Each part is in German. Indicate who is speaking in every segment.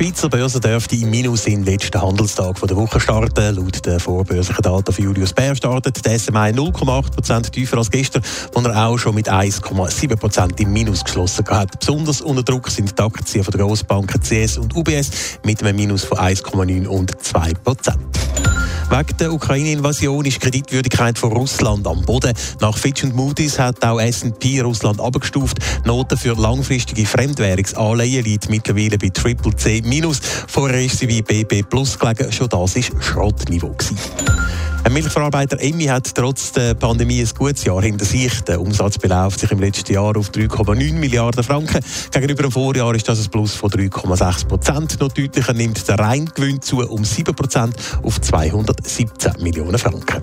Speaker 1: Die Schweizer Börse dürfte im Minus in den letzten Handelstag der Woche starten. Laut den vorbörslichen Daten von Julius Bär startet der SMI 0,8% tiefer als gestern, wo er auch schon mit 1,7% im Minus geschlossen hat. Besonders unter Druck sind die Aktien der Grossbanken CS und UBS mit einem Minus von 1,9 und 2%. Wegen der Ukraine-Invasion ist die Kreditwürdigkeit von Russland am Boden. Nach Fitch und Moody's hat auch S&P Russland abgestuft. Noten für langfristige Fremdwährungsanleihen liegt mittlerweile bei Triple C minus. Vorher ist sie wie BB Plus gelegen. Schon das ist Schrottniveau. Ein Milchverarbeiter Emmi hat trotz der Pandemie ein gutes Jahr hinter sich. Der Umsatz beläuft sich im letzten Jahr auf 3,9 Milliarden Franken. Gegenüber dem Vorjahr ist das ein Plus von 3,6 Prozent. Noch deutlicher nimmt der Reingewinn zu um 7 Prozent auf 217 Millionen Franken.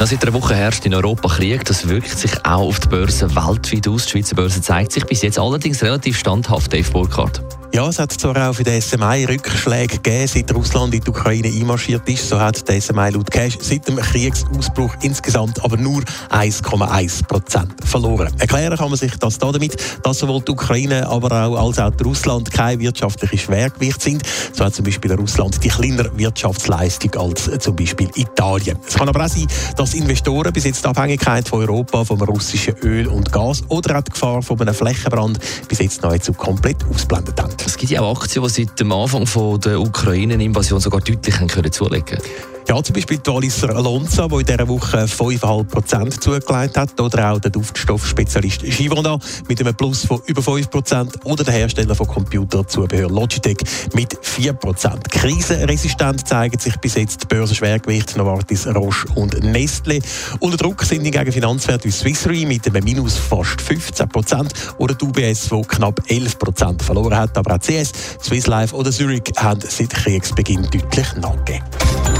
Speaker 2: Ja, seit einer Woche herrscht in Europa Krieg. Das wirkt sich auch auf die Börse weltweit aus. Die Schweizer Börse zeigt sich bis jetzt allerdings relativ standhaft, Dave Burkhardt.
Speaker 1: Ja, es hat zwar auch für den SMI Rückschläge gegeben, seit Russland in die Ukraine einmarschiert ist. So hat der SMI laut Cash seit dem Kriegsausbruch insgesamt aber nur 1,1 Prozent verloren. Erklären kann man sich das damit, dass sowohl die Ukraine, aber auch als auch Russland kein wirtschaftliches Schwergewicht sind. So hat zum Beispiel Russland die kleinere Wirtschaftsleistung als zum Beispiel Italien. Es kann aber auch sein, dass Investoren bis jetzt die Abhängigkeit von Europa vom russischen Öl und Gas oder auch die Gefahr von einem Flächenbrand bis jetzt nahezu komplett ausblendet haben.
Speaker 2: Es gibt ja auch Aktien, die seit dem Anfang von der Ukraine-Invasion sogar deutlich zulegen können.
Speaker 1: Ja, zum Beispiel die Walliser Alonso, die in dieser Woche 5,5% zugelegt hat. Oder auch der Duftstoffspezialist Givona mit einem Plus von über 5%. Oder der Hersteller von Computerzubehör Logitech mit 4%. Krisenresistent zeigen sich bis jetzt die Börsenschwergewichte Novartis, Roche und Nestle. Unter Druck sind hingegen Finanzwerte wie Swiss Re mit einem Minus fast 15% oder die UBS, die knapp 11% verloren hat. Aber auch CS, Swiss Life oder Zurich haben seit Kriegsbeginn deutlich nachgegeben.